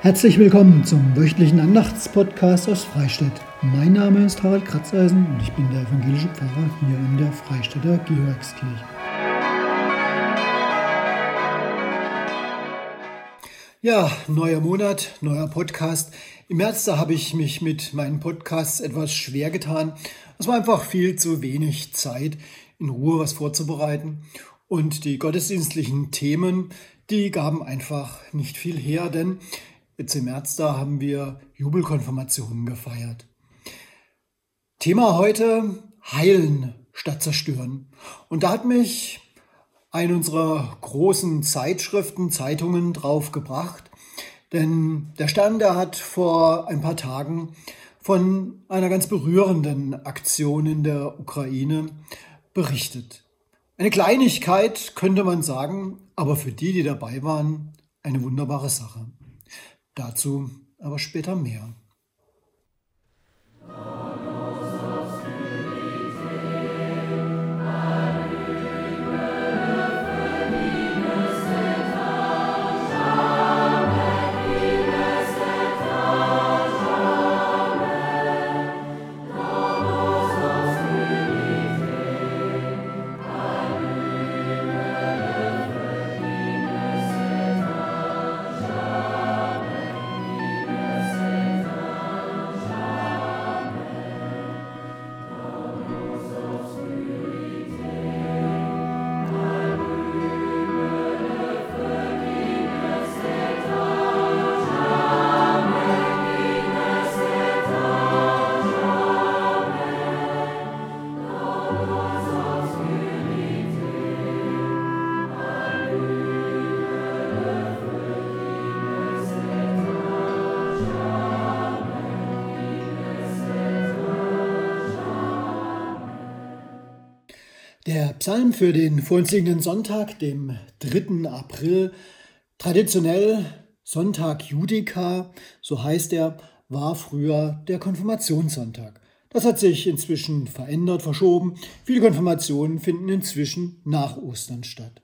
Herzlich willkommen zum wöchentlichen Andachtspodcast aus Freistadt. Mein Name ist Harald Kratzeisen und ich bin der evangelische Pfarrer hier in der Freistädter Georgskirche. Ja, neuer Monat, neuer Podcast. Im März, da habe ich mich mit meinen Podcasts etwas schwer getan. Es war einfach viel zu wenig Zeit, in Ruhe was vorzubereiten. Und die gottesdienstlichen Themen, die gaben einfach nicht viel her, denn Jetzt im März, da haben wir Jubelkonfirmationen gefeiert. Thema heute Heilen statt Zerstören. Und da hat mich eine unserer großen Zeitschriften, Zeitungen drauf gebracht. Denn der Stern, der hat vor ein paar Tagen von einer ganz berührenden Aktion in der Ukraine berichtet. Eine Kleinigkeit könnte man sagen, aber für die, die dabei waren, eine wunderbare Sache. Dazu aber später mehr. Der Psalm für den vor uns liegenden Sonntag, dem 3. April, traditionell Sonntag Judica, so heißt er, war früher der Konfirmationssonntag. Das hat sich inzwischen verändert, verschoben. Viele Konfirmationen finden inzwischen nach Ostern statt.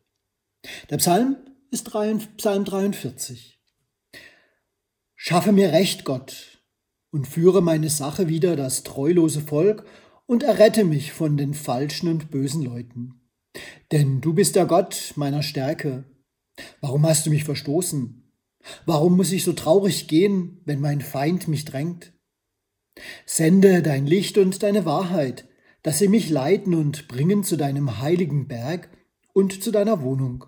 Der Psalm ist Psalm 43. Schaffe mir Recht, Gott, und führe meine Sache wieder das treulose Volk und errette mich von den falschen und bösen Leuten. Denn du bist der Gott meiner Stärke. Warum hast du mich verstoßen? Warum muss ich so traurig gehen, wenn mein Feind mich drängt? Sende dein Licht und deine Wahrheit, dass sie mich leiten und bringen zu deinem heiligen Berg und zu deiner Wohnung,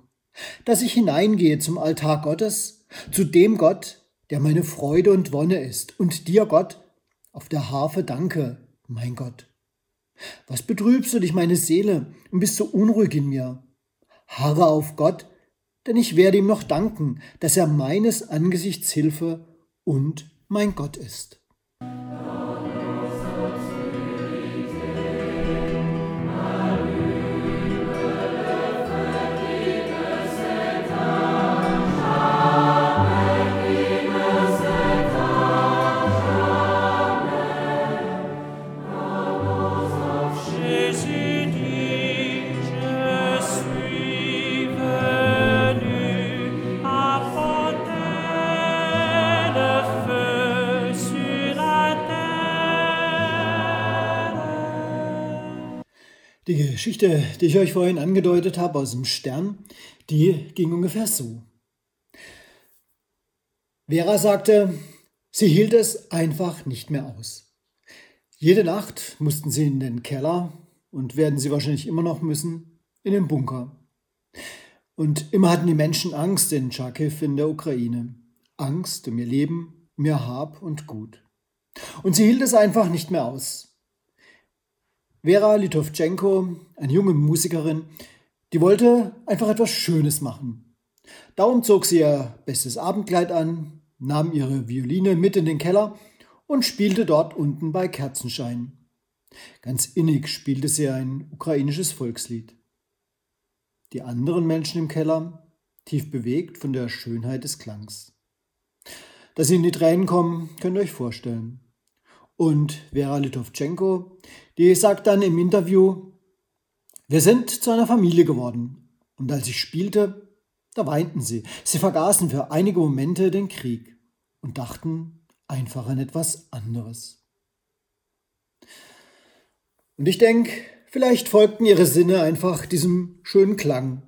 dass ich hineingehe zum Altar Gottes, zu dem Gott, der meine Freude und Wonne ist, und dir, Gott, auf der Harfe danke, mein Gott. Was betrübst du dich, meine Seele, und bist so unruhig in mir? Harre auf Gott, denn ich werde ihm noch danken, dass er meines Angesichts Hilfe und mein Gott ist. Die Geschichte, die ich euch vorhin angedeutet habe aus dem Stern, die ging ungefähr so. Vera sagte, sie hielt es einfach nicht mehr aus. Jede Nacht mussten sie in den Keller und werden sie wahrscheinlich immer noch müssen, in den Bunker. Und immer hatten die Menschen Angst in Charkiw in der Ukraine. Angst um ihr Leben, um ihr Hab und Gut. Und sie hielt es einfach nicht mehr aus. Vera Litovchenko, eine junge Musikerin, die wollte einfach etwas Schönes machen. Darum zog sie ihr bestes Abendkleid an, nahm ihre Violine mit in den Keller und spielte dort unten bei Kerzenschein. Ganz innig spielte sie ein ukrainisches Volkslied. Die anderen Menschen im Keller, tief bewegt von der Schönheit des Klangs. Dass sie in die Tränen kommen, könnt ihr euch vorstellen. Und Vera Litovchenko, die sagt dann im Interview, wir sind zu einer Familie geworden. Und als ich spielte, da weinten sie. Sie vergaßen für einige Momente den Krieg. und dachten einfach an etwas anderes. Und ich denke, vielleicht folgten ihre Sinne einfach diesem schönen Klang.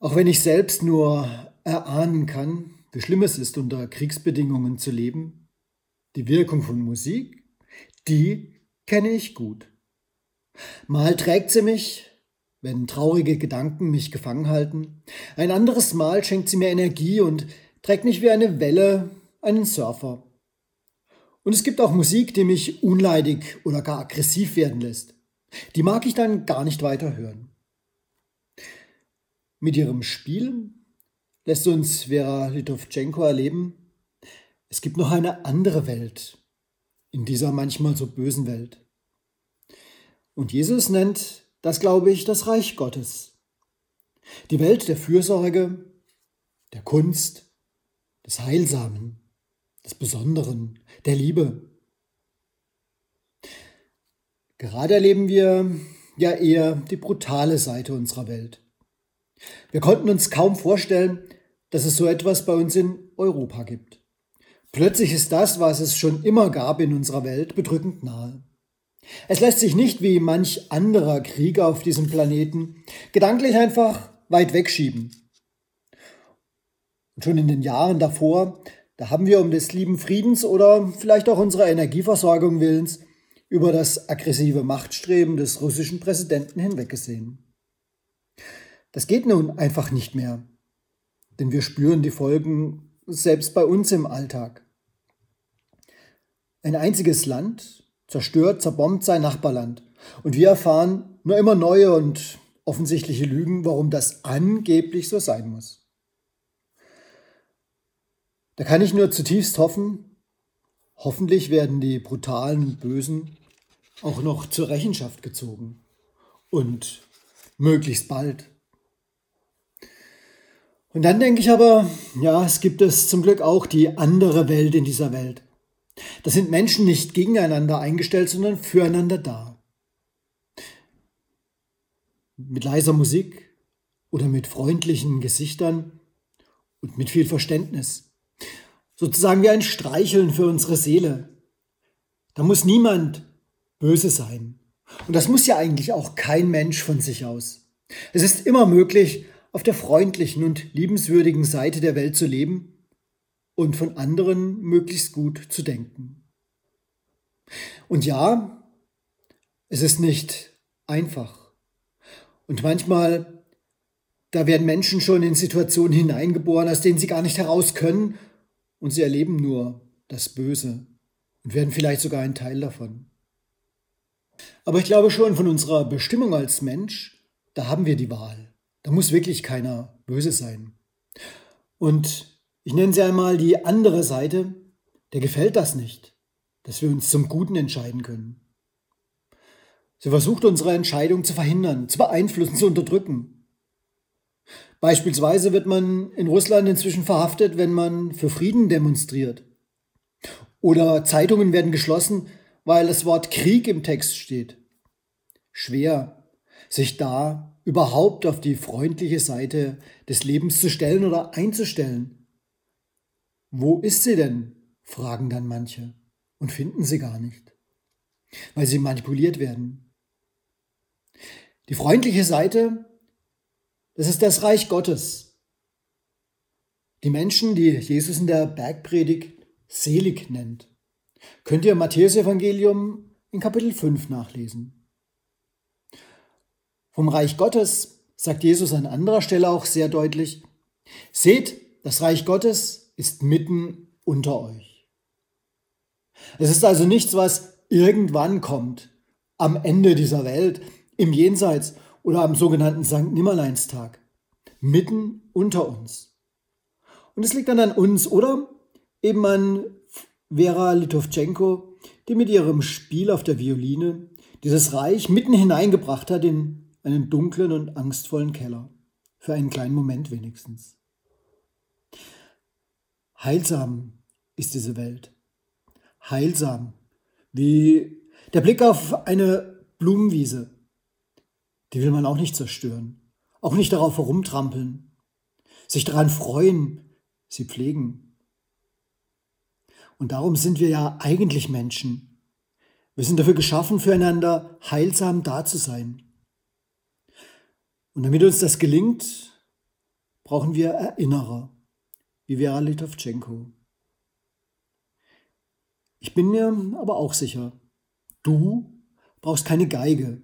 Auch wenn ich selbst nur erahnen kann, wie schlimm es ist, unter Kriegsbedingungen zu leben, die Wirkung von Musik, die kenne ich gut. Mal trägt sie mich, wenn traurige Gedanken mich gefangen halten, ein anderes Mal schenkt sie mir Energie und trägt mich wie eine Welle einen Surfer. Und es gibt auch Musik, die mich unleidig oder gar aggressiv werden lässt. Die mag ich dann gar nicht weiter hören. Mit ihrem Spiel lässt uns Vera Litovchenko erleben, es gibt noch eine andere Welt in dieser manchmal so bösen Welt. Und Jesus nennt das, glaube ich, das Reich Gottes. Die Welt der Fürsorge, der Kunst, des Heilsamen, des Besonderen, der Liebe. Gerade erleben wir ja eher die brutale Seite unserer Welt. Wir konnten uns kaum vorstellen, dass es so etwas bei uns in Europa gibt. Plötzlich ist das, was es schon immer gab in unserer Welt, bedrückend nahe. Es lässt sich nicht wie manch anderer Krieg auf diesem Planeten gedanklich einfach weit wegschieben. Und schon in den Jahren davor da haben wir um des lieben Friedens oder vielleicht auch unserer Energieversorgung willens über das aggressive Machtstreben des russischen Präsidenten hinweggesehen. Das geht nun einfach nicht mehr, denn wir spüren die Folgen selbst bei uns im Alltag. Ein einziges Land zerstört, zerbombt sein Nachbarland und wir erfahren nur immer neue und offensichtliche Lügen, warum das angeblich so sein muss. Da kann ich nur zutiefst hoffen, hoffentlich werden die brutalen Bösen auch noch zur Rechenschaft gezogen. Und möglichst bald. Und dann denke ich aber, ja, es gibt es zum Glück auch die andere Welt in dieser Welt. Da sind Menschen nicht gegeneinander eingestellt, sondern füreinander da. Mit leiser Musik oder mit freundlichen Gesichtern und mit viel Verständnis sozusagen wie ein Streicheln für unsere Seele. Da muss niemand böse sein. Und das muss ja eigentlich auch kein Mensch von sich aus. Es ist immer möglich, auf der freundlichen und liebenswürdigen Seite der Welt zu leben und von anderen möglichst gut zu denken. Und ja, es ist nicht einfach. Und manchmal, da werden Menschen schon in Situationen hineingeboren, aus denen sie gar nicht heraus können und sie erleben nur das Böse und werden vielleicht sogar ein Teil davon. Aber ich glaube schon von unserer Bestimmung als Mensch, da haben wir die Wahl. Da muss wirklich keiner böse sein. Und ich nenne sie einmal die andere Seite, der gefällt das nicht, dass wir uns zum Guten entscheiden können. Sie versucht unsere Entscheidung zu verhindern, zu beeinflussen, zu unterdrücken. Beispielsweise wird man in Russland inzwischen verhaftet, wenn man für Frieden demonstriert. Oder Zeitungen werden geschlossen, weil das Wort Krieg im Text steht. Schwer, sich da überhaupt auf die freundliche Seite des Lebens zu stellen oder einzustellen. Wo ist sie denn? fragen dann manche und finden sie gar nicht, weil sie manipuliert werden. Die freundliche Seite das ist das Reich Gottes. Die Menschen, die Jesus in der Bergpredigt selig nennt, könnt ihr im Matthäus-Evangelium in Kapitel 5 nachlesen. Vom Reich Gottes sagt Jesus an anderer Stelle auch sehr deutlich, seht, das Reich Gottes ist mitten unter euch. Es ist also nichts, was irgendwann kommt, am Ende dieser Welt, im Jenseits oder am sogenannten Sankt Nimmerleinstag, mitten unter uns. Und es liegt dann an uns oder eben an Vera Litovchenko, die mit ihrem Spiel auf der Violine dieses Reich mitten hineingebracht hat in einen dunklen und angstvollen Keller. Für einen kleinen Moment wenigstens. Heilsam ist diese Welt. Heilsam. Wie der Blick auf eine Blumenwiese die will man auch nicht zerstören, auch nicht darauf herumtrampeln, sich daran freuen, sie pflegen Und darum sind wir ja eigentlich Menschen. Wir sind dafür geschaffen, füreinander heilsam da zu sein. Und damit uns das gelingt, brauchen wir Erinnerer, wie Vera Litovchenko. Ich bin mir aber auch sicher, du brauchst keine Geige,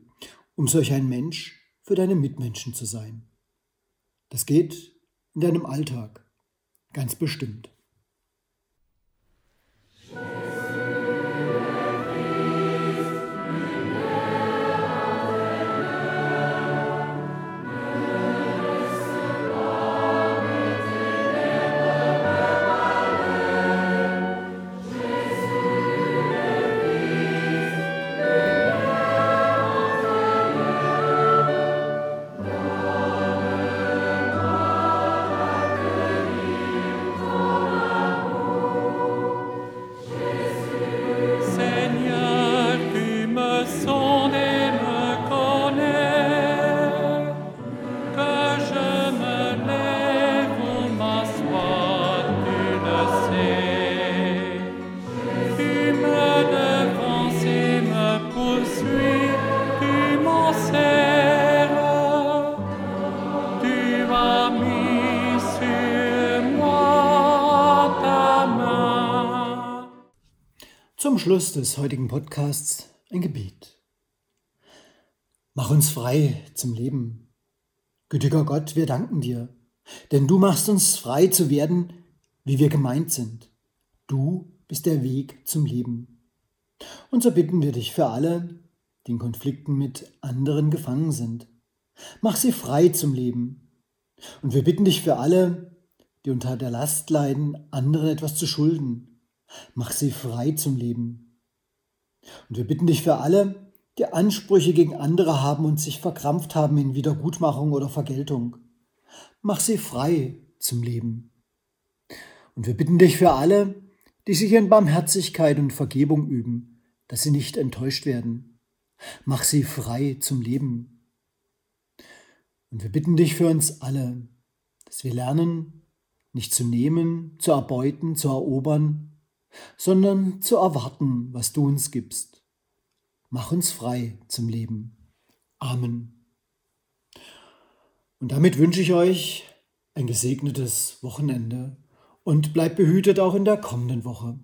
um solch ein Mensch für deine Mitmenschen zu sein. Das geht in deinem Alltag ganz bestimmt. Schluss des heutigen Podcasts ein Gebet. Mach uns frei zum Leben. Gütiger Gott, wir danken dir, denn du machst uns frei zu werden, wie wir gemeint sind. Du bist der Weg zum Leben. Und so bitten wir dich für alle, die in Konflikten mit anderen gefangen sind. Mach sie frei zum Leben. Und wir bitten dich für alle, die unter der Last leiden, anderen etwas zu schulden Mach sie frei zum Leben. Und wir bitten dich für alle, die Ansprüche gegen andere haben und sich verkrampft haben in Wiedergutmachung oder Vergeltung. Mach sie frei zum Leben. Und wir bitten dich für alle, die sich in Barmherzigkeit und Vergebung üben, dass sie nicht enttäuscht werden. Mach sie frei zum Leben. Und wir bitten dich für uns alle, dass wir lernen, nicht zu nehmen, zu erbeuten, zu erobern, sondern zu erwarten, was du uns gibst. Mach uns frei zum Leben. Amen. Und damit wünsche ich euch ein gesegnetes Wochenende und bleibt behütet auch in der kommenden Woche.